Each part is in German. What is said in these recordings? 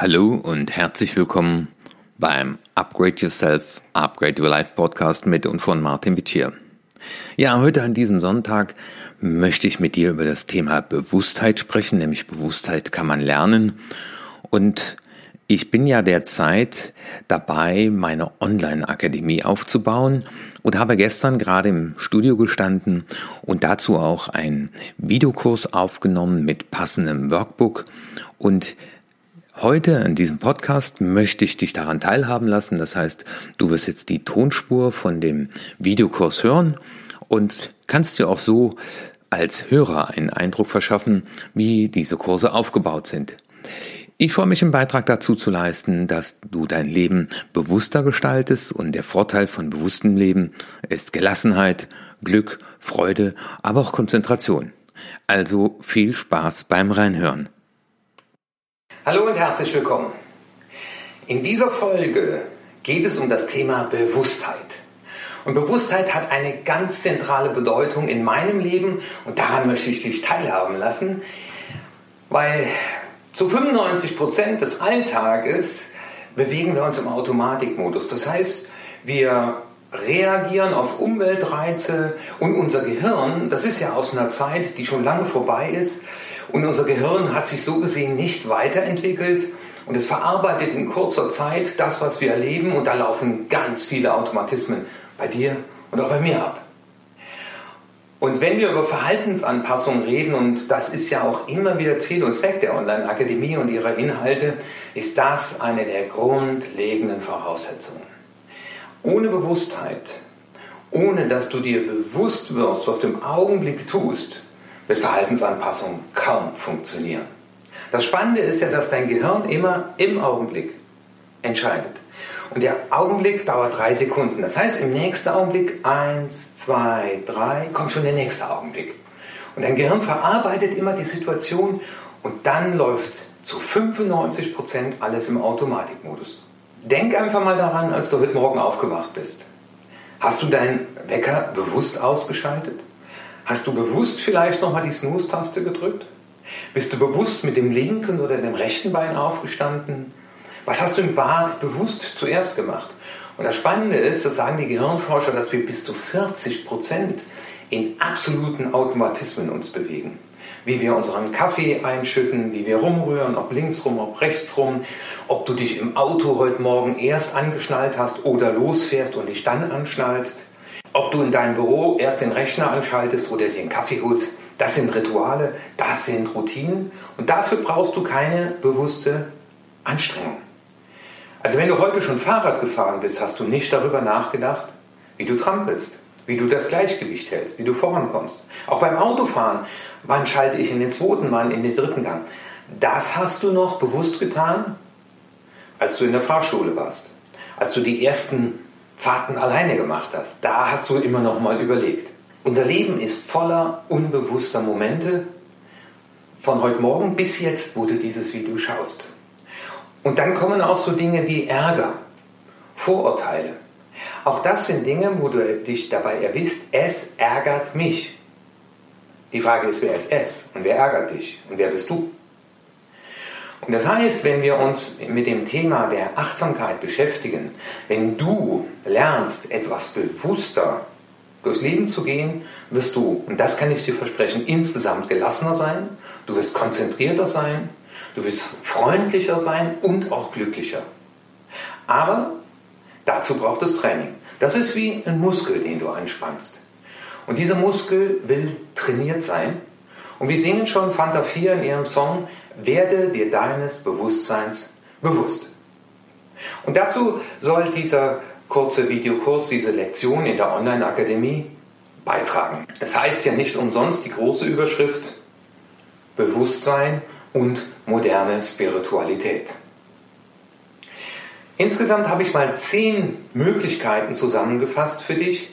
Hallo und herzlich willkommen beim Upgrade Yourself, Upgrade Your Life Podcast mit und von Martin Witschier. Ja, heute an diesem Sonntag möchte ich mit dir über das Thema Bewusstheit sprechen, nämlich Bewusstheit kann man lernen. Und ich bin ja derzeit dabei, meine Online-Akademie aufzubauen und habe gestern gerade im Studio gestanden und dazu auch einen Videokurs aufgenommen mit passendem Workbook und Heute in diesem Podcast möchte ich dich daran teilhaben lassen. Das heißt, du wirst jetzt die Tonspur von dem Videokurs hören und kannst dir auch so als Hörer einen Eindruck verschaffen, wie diese Kurse aufgebaut sind. Ich freue mich, einen Beitrag dazu zu leisten, dass du dein Leben bewusster gestaltest und der Vorteil von bewusstem Leben ist Gelassenheit, Glück, Freude, aber auch Konzentration. Also viel Spaß beim Reinhören. Hallo und herzlich willkommen. In dieser Folge geht es um das Thema Bewusstheit. Und Bewusstheit hat eine ganz zentrale Bedeutung in meinem Leben und daran möchte ich dich teilhaben lassen, weil zu 95 Prozent des Alltages bewegen wir uns im Automatikmodus. Das heißt, wir reagieren auf Umweltreize und unser Gehirn, das ist ja aus einer Zeit, die schon lange vorbei ist, und unser Gehirn hat sich so gesehen nicht weiterentwickelt und es verarbeitet in kurzer Zeit das, was wir erleben und da laufen ganz viele Automatismen bei dir und auch bei mir ab. Und wenn wir über Verhaltensanpassung reden, und das ist ja auch immer wieder Ziel und Zweck der Online-Akademie und ihrer Inhalte, ist das eine der grundlegenden Voraussetzungen. Ohne Bewusstheit, ohne dass du dir bewusst wirst, was du im Augenblick tust, wird Verhaltensanpassung kaum funktionieren. Das Spannende ist ja, dass dein Gehirn immer im Augenblick entscheidet. Und der Augenblick dauert drei Sekunden. Das heißt, im nächsten Augenblick, eins, zwei, drei, kommt schon der nächste Augenblick. Und dein Gehirn verarbeitet immer die Situation und dann läuft zu 95 Prozent alles im Automatikmodus. Denk einfach mal daran, als du heute Morgen aufgewacht bist. Hast du deinen Wecker bewusst ausgeschaltet? Hast du bewusst vielleicht nochmal die Snooze-Taste gedrückt? Bist du bewusst mit dem linken oder dem rechten Bein aufgestanden? Was hast du im Bad bewusst zuerst gemacht? Und das Spannende ist, das sagen die Gehirnforscher, dass wir bis zu 40 Prozent in absoluten Automatismen uns bewegen. Wie wir unseren Kaffee einschütten, wie wir rumrühren, ob links rum, ob rechts rum, ob du dich im Auto heute Morgen erst angeschnallt hast oder losfährst und dich dann anschnallst. Ob du in deinem Büro erst den Rechner anschaltest oder dir einen Kaffee holst, das sind Rituale, das sind Routinen und dafür brauchst du keine bewusste Anstrengung. Also wenn du heute schon Fahrrad gefahren bist, hast du nicht darüber nachgedacht, wie du trampelst, wie du das Gleichgewicht hältst, wie du vorankommst. Auch beim Autofahren, wann schalte ich in den zweiten, wann in den dritten Gang. Das hast du noch bewusst getan, als du in der Fahrschule warst, als du die ersten Fahrten alleine gemacht hast. Da hast du immer noch mal überlegt. Unser Leben ist voller unbewusster Momente von heute Morgen bis jetzt, wo du dieses Video schaust. Und dann kommen auch so Dinge wie Ärger, Vorurteile. Auch das sind Dinge, wo du dich dabei erwisst, es ärgert mich. Die Frage ist, wer ist es und wer ärgert dich und wer bist du? Und das heißt, wenn wir uns mit dem Thema der Achtsamkeit beschäftigen, wenn du lernst, etwas bewusster durchs Leben zu gehen, wirst du, und das kann ich dir versprechen, insgesamt gelassener sein, du wirst konzentrierter sein, du wirst freundlicher sein und auch glücklicher. Aber dazu braucht es Training. Das ist wie ein Muskel, den du anspannst. Und dieser Muskel will trainiert sein. Und wir singen schon Fanta 4 in ihrem Song, werde dir deines Bewusstseins bewusst. Und dazu soll dieser kurze Videokurs, diese Lektion in der Online-Akademie beitragen. Es heißt ja nicht umsonst die große Überschrift Bewusstsein und moderne Spiritualität. Insgesamt habe ich mal zehn Möglichkeiten zusammengefasst für dich,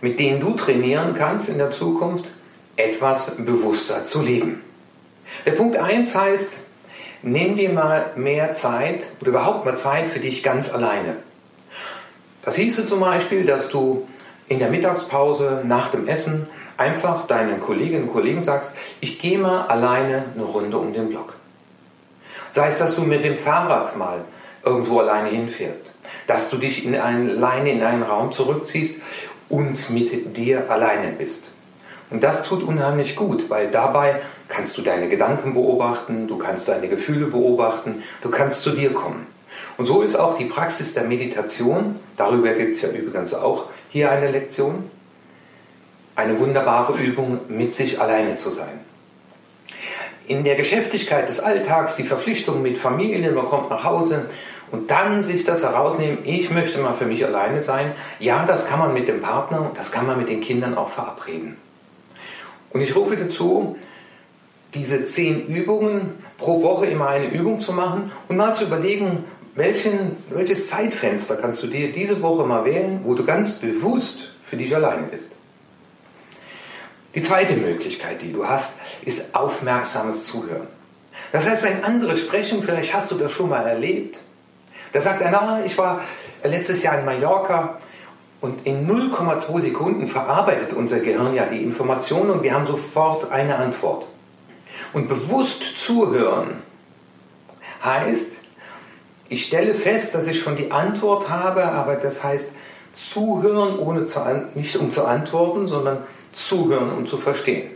mit denen du trainieren kannst in der Zukunft, etwas bewusster zu leben. Der Punkt 1 heißt, nimm dir mal mehr Zeit oder überhaupt mal Zeit für dich ganz alleine. Das hieße zum Beispiel, dass du in der Mittagspause nach dem Essen einfach deinen Kolleginnen und Kollegen sagst, ich gehe mal alleine eine Runde um den Block. Sei es, dass du mit dem Fahrrad mal irgendwo alleine hinfährst. Dass du dich in ein, alleine in einen Raum zurückziehst und mit dir alleine bist. Und das tut unheimlich gut, weil dabei kannst du deine Gedanken beobachten, du kannst deine Gefühle beobachten, du kannst zu dir kommen. Und so ist auch die Praxis der Meditation, darüber gibt es ja übrigens auch hier eine Lektion, eine wunderbare Übung, mit sich alleine zu sein. In der Geschäftigkeit des Alltags, die Verpflichtung mit Familie, man kommt nach Hause und dann sich das herausnehmen, ich möchte mal für mich alleine sein. Ja, das kann man mit dem Partner, das kann man mit den Kindern auch verabreden. Und ich rufe dazu, diese zehn Übungen pro Woche immer eine Übung zu machen und mal zu überlegen, welchen, welches Zeitfenster kannst du dir diese Woche mal wählen, wo du ganz bewusst für dich alleine bist. Die zweite Möglichkeit, die du hast, ist aufmerksames Zuhören. Das heißt, wenn andere sprechen, vielleicht hast du das schon mal erlebt, da sagt einer, ah, ich war letztes Jahr in Mallorca und in 0,2 Sekunden verarbeitet unser Gehirn ja die Information und wir haben sofort eine Antwort. Und bewusst zuhören heißt, ich stelle fest, dass ich schon die Antwort habe, aber das heißt zuhören, ohne zu nicht um zu antworten, sondern zuhören, um zu verstehen.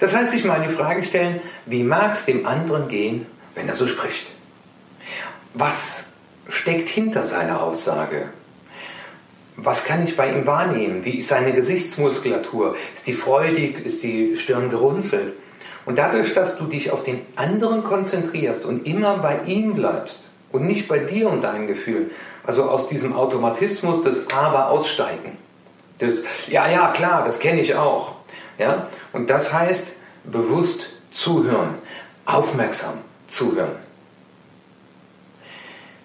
Das heißt, sich mal die Frage stellen, wie mag es dem anderen gehen, wenn er so spricht? Was steckt hinter seiner Aussage? Was kann ich bei ihm wahrnehmen? Wie ist seine Gesichtsmuskulatur? Ist die freudig? Ist die Stirn gerunzelt? Und dadurch, dass du dich auf den anderen konzentrierst und immer bei ihm bleibst, und nicht bei dir und deinem Gefühl. Also aus diesem Automatismus des Aber aussteigen. Das, ja, ja, klar, das kenne ich auch. Ja? Und das heißt, bewusst zuhören, aufmerksam zuhören.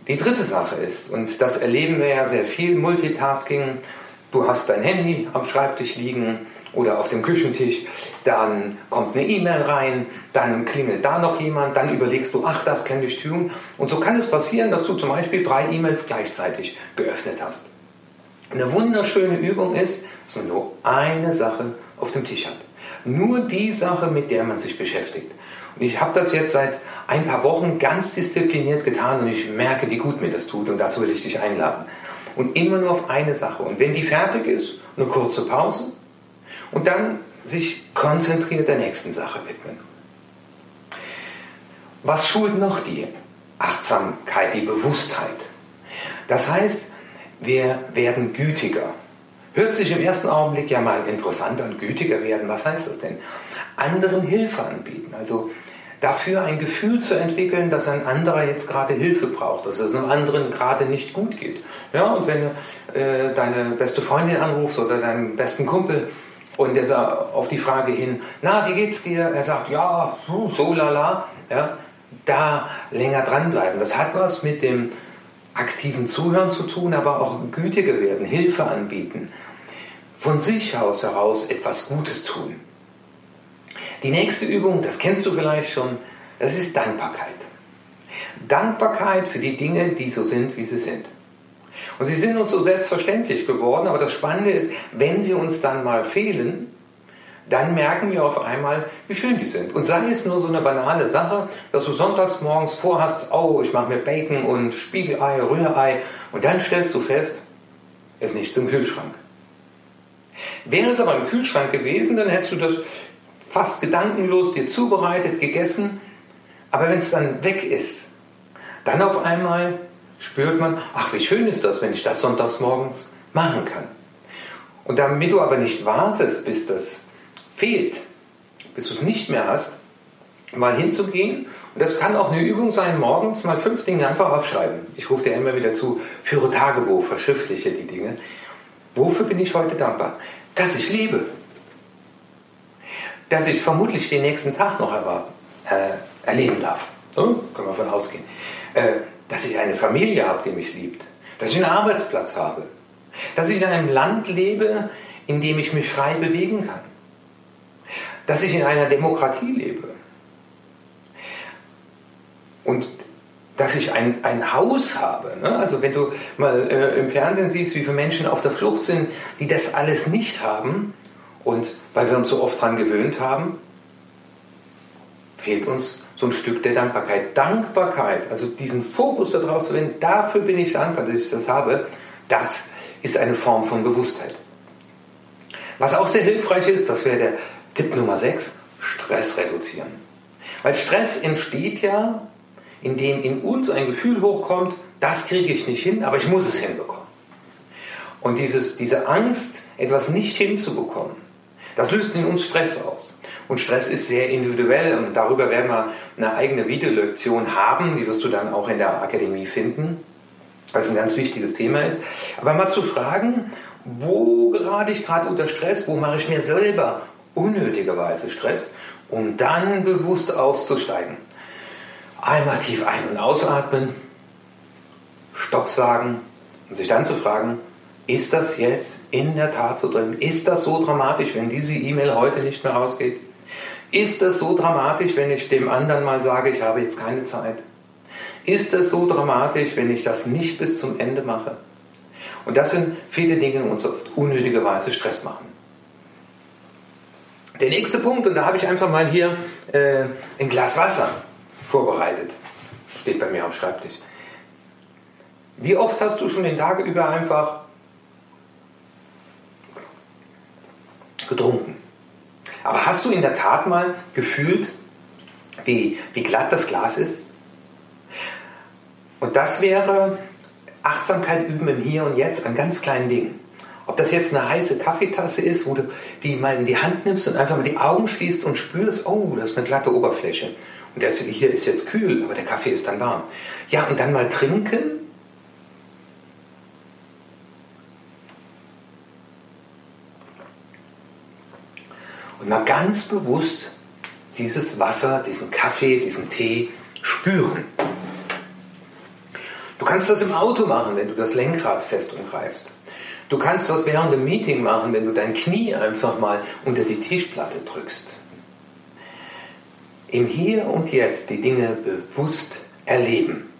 Die dritte Sache ist, und das erleben wir ja sehr viel, Multitasking. Du hast dein Handy am Schreibtisch liegen, oder auf dem Küchentisch, dann kommt eine E-Mail rein, dann klingelt da noch jemand, dann überlegst du, ach, das kann ich tun. Und so kann es passieren, dass du zum Beispiel drei E-Mails gleichzeitig geöffnet hast. Eine wunderschöne Übung ist, dass man nur eine Sache auf dem Tisch hat. Nur die Sache, mit der man sich beschäftigt. Und ich habe das jetzt seit ein paar Wochen ganz diszipliniert getan und ich merke, wie gut mir das tut und dazu will ich dich einladen. Und immer nur auf eine Sache. Und wenn die fertig ist, eine kurze Pause und dann sich konzentriert der nächsten Sache widmen. Was schult noch die Achtsamkeit, die Bewusstheit? Das heißt, wir werden gütiger. Hört sich im ersten Augenblick ja mal interessant an, gütiger werden. Was heißt das denn? Anderen Hilfe anbieten. Also dafür ein Gefühl zu entwickeln, dass ein anderer jetzt gerade Hilfe braucht, dass es einem anderen gerade nicht gut geht. Ja, und wenn du äh, deine beste Freundin anrufst oder deinen besten Kumpel, und er sagt auf die Frage hin, na, wie geht's dir? Er sagt, ja, so lala. Ja, da länger dranbleiben. Das hat was mit dem aktiven Zuhören zu tun, aber auch gütiger werden, Hilfe anbieten. Von sich aus heraus etwas Gutes tun. Die nächste Übung, das kennst du vielleicht schon, das ist Dankbarkeit. Dankbarkeit für die Dinge, die so sind, wie sie sind. Und sie sind uns so selbstverständlich geworden, aber das Spannende ist, wenn sie uns dann mal fehlen, dann merken wir auf einmal, wie schön die sind. Und sei es nur so eine banale Sache, dass du sonntags morgens vorhast, oh, ich mache mir Bacon und Spiegelei, Rührei, und dann stellst du fest, es ist nichts im Kühlschrank. Wäre es aber im Kühlschrank gewesen, dann hättest du das fast gedankenlos dir zubereitet, gegessen. Aber wenn es dann weg ist, dann auf einmal spürt man, ach, wie schön ist das, wenn ich das sonntags morgens machen kann. Und damit du aber nicht wartest, bis das fehlt, bis du es nicht mehr hast, mal hinzugehen. Und das kann auch eine Übung sein, morgens mal fünf Dinge einfach aufschreiben. Ich rufe dir immer wieder zu, führe Tagebuch, verschriftliche die Dinge. Wofür bin ich heute dankbar? Dass ich lebe. Dass ich vermutlich den nächsten Tag noch erwarten, äh, erleben darf. So, können wir von ausgehen. Äh, dass ich eine Familie habe, die mich liebt, dass ich einen Arbeitsplatz habe, dass ich in einem Land lebe, in dem ich mich frei bewegen kann, dass ich in einer Demokratie lebe und dass ich ein, ein Haus habe. Ne? Also wenn du mal äh, im Fernsehen siehst, wie viele Menschen auf der Flucht sind, die das alles nicht haben und weil wir uns so oft daran gewöhnt haben, fehlt uns so ein Stück der Dankbarkeit. Dankbarkeit, also diesen Fokus darauf zu wenden, dafür bin ich dankbar, dass ich das habe, das ist eine Form von Bewusstheit. Was auch sehr hilfreich ist, das wäre der Tipp Nummer 6, Stress reduzieren. Weil Stress entsteht ja, indem in uns ein Gefühl hochkommt, das kriege ich nicht hin, aber ich muss es hinbekommen. Und dieses, diese Angst, etwas nicht hinzubekommen, das löst in uns Stress aus. Und Stress ist sehr individuell und darüber werden wir eine eigene Videolektion haben, die wirst du dann auch in der Akademie finden, was ein ganz wichtiges Thema ist. Aber mal zu fragen, wo gerate ich gerade unter Stress, wo mache ich mir selber unnötigerweise Stress, um dann bewusst auszusteigen. Einmal tief ein- und ausatmen, Stopp sagen und sich dann zu fragen, ist das jetzt in der Tat so drin? Ist das so dramatisch, wenn diese E-Mail heute nicht mehr rausgeht? Ist das so dramatisch, wenn ich dem anderen mal sage, ich habe jetzt keine Zeit? Ist das so dramatisch, wenn ich das nicht bis zum Ende mache? Und das sind viele Dinge, die uns oft unnötigerweise Stress machen. Der nächste Punkt, und da habe ich einfach mal hier äh, ein Glas Wasser vorbereitet. Steht bei mir am Schreibtisch. Wie oft hast du schon den Tag über einfach getrunken? Aber hast du in der Tat mal gefühlt, wie, wie glatt das Glas ist? Und das wäre Achtsamkeit üben im Hier und Jetzt an ganz kleinen Dingen. Ob das jetzt eine heiße Kaffeetasse ist, wo du die mal in die Hand nimmst und einfach mal die Augen schließt und spürst, oh, das ist eine glatte Oberfläche. Und das hier ist jetzt kühl, aber der Kaffee ist dann warm. Ja, und dann mal trinken. Und mal ganz bewusst dieses Wasser, diesen Kaffee, diesen Tee spüren. Du kannst das im Auto machen, wenn du das Lenkrad fest umgreifst. Du kannst das während dem Meeting machen, wenn du dein Knie einfach mal unter die Tischplatte drückst. Im Hier und Jetzt die Dinge bewusst erleben.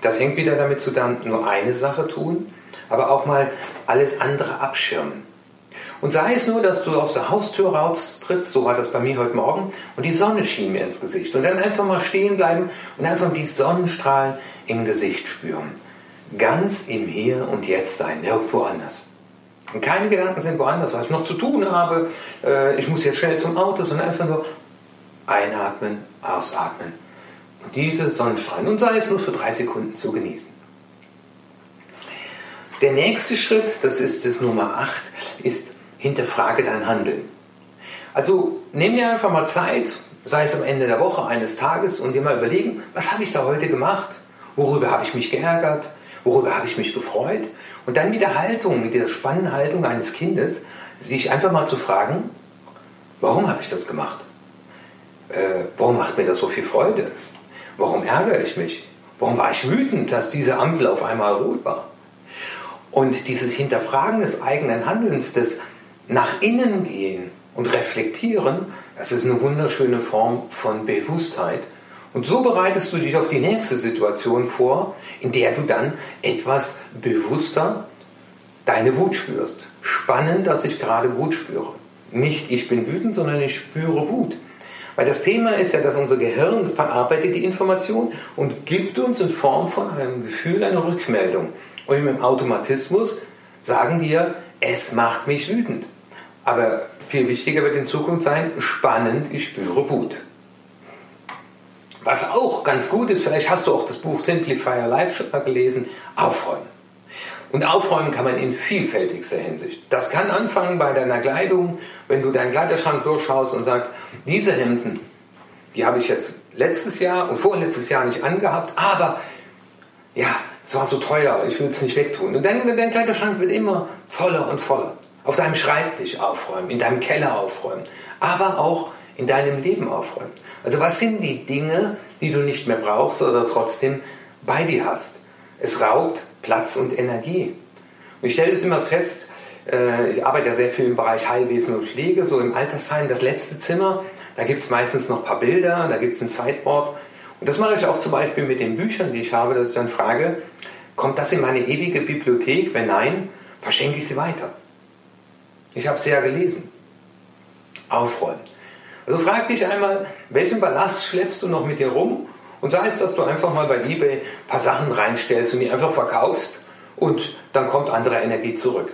Das hängt wieder damit zusammen, nur eine Sache tun, aber auch mal alles andere abschirmen. Und sei es nur, dass du aus der Haustür raustrittst, so war das bei mir heute Morgen, und die Sonne schien mir ins Gesicht. Und dann einfach mal stehen bleiben und einfach die Sonnenstrahlen im Gesicht spüren. Ganz im Hier und Jetzt sein, nirgendwo anders. Und keine Gedanken sind woanders, was ich noch zu tun habe, äh, ich muss jetzt schnell zum Auto, sondern einfach nur einatmen, ausatmen. Und diese Sonnenstrahlen, und sei es nur für drei Sekunden zu genießen. Der nächste Schritt, das ist das Nummer 8, ist hinterfrage dein Handeln. Also nimm dir einfach mal Zeit, sei es am Ende der Woche, eines Tages, und dir mal überlegen, was habe ich da heute gemacht? Worüber habe ich mich geärgert? Worüber habe ich mich gefreut? Und dann mit der Haltung, mit der spannenden Haltung eines Kindes, sich einfach mal zu fragen, warum habe ich das gemacht? Äh, warum macht mir das so viel Freude? Warum ärgere ich mich? Warum war ich wütend, dass diese Ampel auf einmal rot war? Und dieses Hinterfragen des eigenen Handelns, des nach innen gehen und reflektieren, das ist eine wunderschöne Form von Bewusstheit. Und so bereitest du dich auf die nächste Situation vor, in der du dann etwas bewusster deine Wut spürst. Spannend, dass ich gerade Wut spüre. Nicht ich bin wütend, sondern ich spüre Wut. Weil das Thema ist ja, dass unser Gehirn verarbeitet die Information und gibt uns in Form von einem Gefühl eine Rückmeldung. Und im Automatismus sagen wir, es macht mich wütend. Aber viel wichtiger wird in Zukunft sein, spannend, ich spüre Wut. Was auch ganz gut ist, vielleicht hast du auch das Buch Simplify Your Life schon mal gelesen, aufräumen. Und aufräumen kann man in vielfältigster Hinsicht. Das kann anfangen bei deiner Kleidung, wenn du deinen Kleiderschrank durchschaust und sagst, diese Hemden, die habe ich jetzt letztes Jahr und vorletztes Jahr nicht angehabt, aber ja, es war so teuer, ich will es nicht wegtun. Und dein, dein Kleiderschrank wird immer voller und voller. Auf deinem Schreibtisch aufräumen, in deinem Keller aufräumen, aber auch in deinem Leben aufräumen. Also was sind die Dinge, die du nicht mehr brauchst oder trotzdem bei dir hast? Es raubt Platz und Energie. Und ich stelle es immer fest, äh, ich arbeite ja sehr viel im Bereich Heilwesen und Pflege, so im Altersheim, das letzte Zimmer, da gibt es meistens noch ein paar Bilder, da gibt es ein Sideboard. Und das mache ich auch zum Beispiel mit den Büchern, die ich habe, dass ich dann frage, kommt das in meine ewige Bibliothek? Wenn nein, verschenke ich sie weiter. Ich habe sie ja gelesen. Aufräumen. Also frag dich einmal, welchen Ballast schleppst du noch mit dir rum? Und sei es, dass du einfach mal bei eBay ein paar Sachen reinstellst und die einfach verkaufst und dann kommt andere Energie zurück.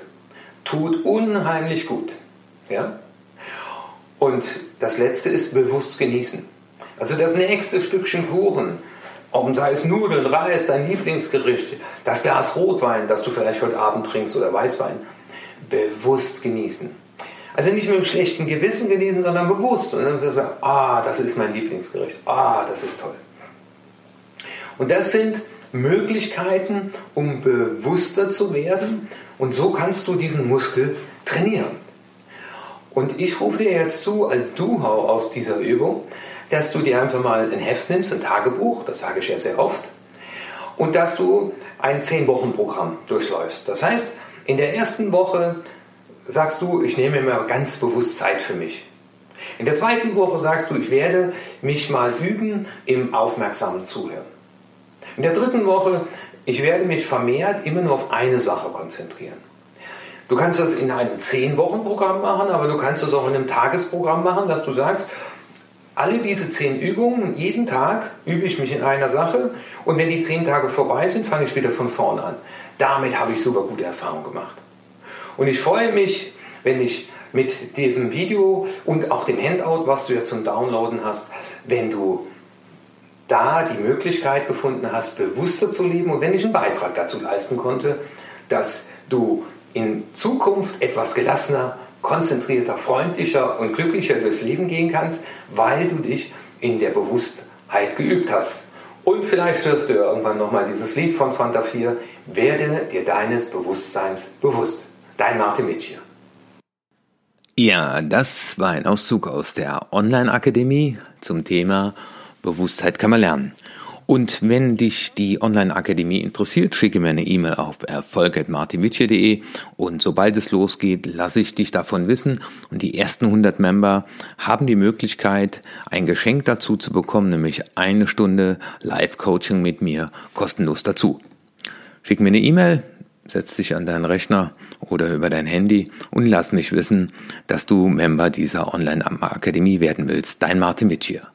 Tut unheimlich gut. Ja? Und das letzte ist bewusst genießen. Also das nächste Stückchen Kuchen, ob sei es Nudeln, Reis, dein Lieblingsgericht, das Glas Rotwein, das du vielleicht heute Abend trinkst oder Weißwein, bewusst genießen. Also nicht mit einem schlechten Gewissen genießen, sondern bewusst. Und dann sagen, ah, das ist mein Lieblingsgericht, ah, das ist toll. Und das sind Möglichkeiten, um bewusster zu werden. Und so kannst du diesen Muskel trainieren. Und ich rufe dir jetzt zu, als Du-Hau aus dieser Übung, dass du dir einfach mal ein Heft nimmst, ein Tagebuch, das sage ich ja sehr oft, und dass du ein 10-Wochen-Programm durchläufst. Das heißt, in der ersten Woche sagst du, ich nehme mir ganz bewusst Zeit für mich. In der zweiten Woche sagst du, ich werde mich mal üben im aufmerksamen Zuhören. In der dritten Woche, ich werde mich vermehrt immer nur auf eine Sache konzentrieren. Du kannst das in einem 10-Wochen-Programm machen, aber du kannst das auch in einem Tagesprogramm machen, dass du sagst, alle diese zehn Übungen, jeden Tag übe ich mich in einer Sache und wenn die zehn Tage vorbei sind, fange ich wieder von vorne an. Damit habe ich super gute Erfahrungen gemacht. Und ich freue mich, wenn ich mit diesem Video und auch dem Handout, was du jetzt zum Downloaden hast, wenn du da die Möglichkeit gefunden hast, bewusster zu leben und wenn ich einen Beitrag dazu leisten konnte, dass du in Zukunft etwas gelassener konzentrierter, freundlicher und glücklicher durchs Leben gehen kannst, weil du dich in der Bewusstheit geübt hast. Und vielleicht hörst du irgendwann nochmal dieses Lied von Fanta 4, werde dir deines Bewusstseins bewusst. Dein Martin Mitsch Ja, das war ein Auszug aus der Online-Akademie zum Thema Bewusstheit kann man lernen. Und wenn dich die Online-Akademie interessiert, schicke mir eine E-Mail auf erfolg.martinwitsche.de und sobald es losgeht, lasse ich dich davon wissen und die ersten 100 Member haben die Möglichkeit, ein Geschenk dazu zu bekommen, nämlich eine Stunde Live-Coaching mit mir kostenlos dazu. Schick mir eine E-Mail, setz dich an deinen Rechner oder über dein Handy und lass mich wissen, dass du Member dieser Online-Akademie werden willst. Dein Martin Witsch hier.